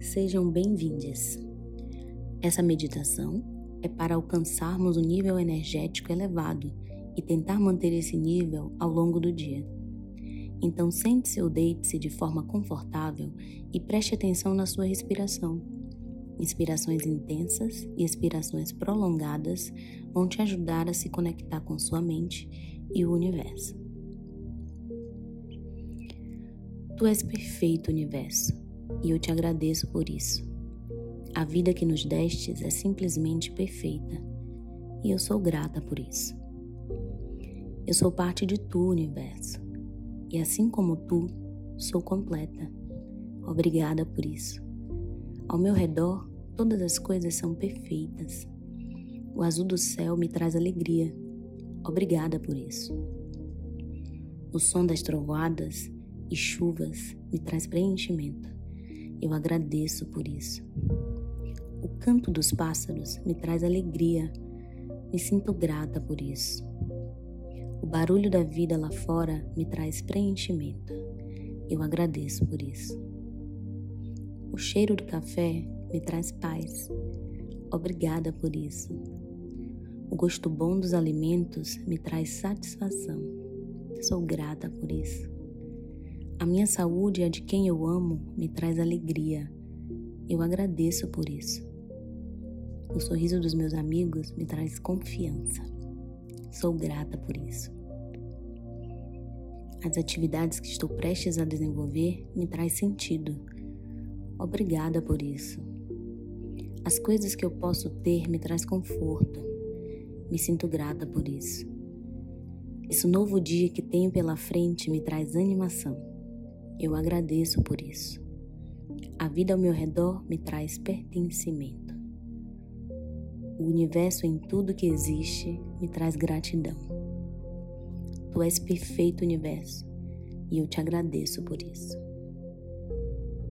Sejam bem-vindos. Essa meditação é para alcançarmos um nível energético elevado e tentar manter esse nível ao longo do dia. Então, sente-se ou deite-se de forma confortável e preste atenção na sua respiração. Inspirações intensas e expirações prolongadas vão te ajudar a se conectar com sua mente e o universo. Tu és perfeito, universo, e eu te agradeço por isso. A vida que nos destes é simplesmente perfeita, e eu sou grata por isso. Eu sou parte de tu, universo, e assim como tu, sou completa. Obrigada por isso. Ao meu redor, todas as coisas são perfeitas. O azul do céu me traz alegria. Obrigada por isso. O som das trovoadas e chuvas me traz preenchimento. Eu agradeço por isso. O canto dos pássaros me traz alegria. Me sinto grata por isso. O barulho da vida lá fora me traz preenchimento. Eu agradeço por isso. O cheiro do café me traz paz. Obrigada por isso. O gosto bom dos alimentos me traz satisfação. Sou grata por isso. A minha saúde e a de quem eu amo me traz alegria. Eu agradeço por isso. O sorriso dos meus amigos me traz confiança. Sou grata por isso. As atividades que estou prestes a desenvolver me traz sentido. Obrigada por isso. As coisas que eu posso ter me traz conforto. Me sinto grata por isso. Esse novo dia que tenho pela frente me traz animação. Eu agradeço por isso. A vida ao meu redor me traz pertencimento. O universo em tudo que existe me traz gratidão. Tu és perfeito universo e eu te agradeço por isso.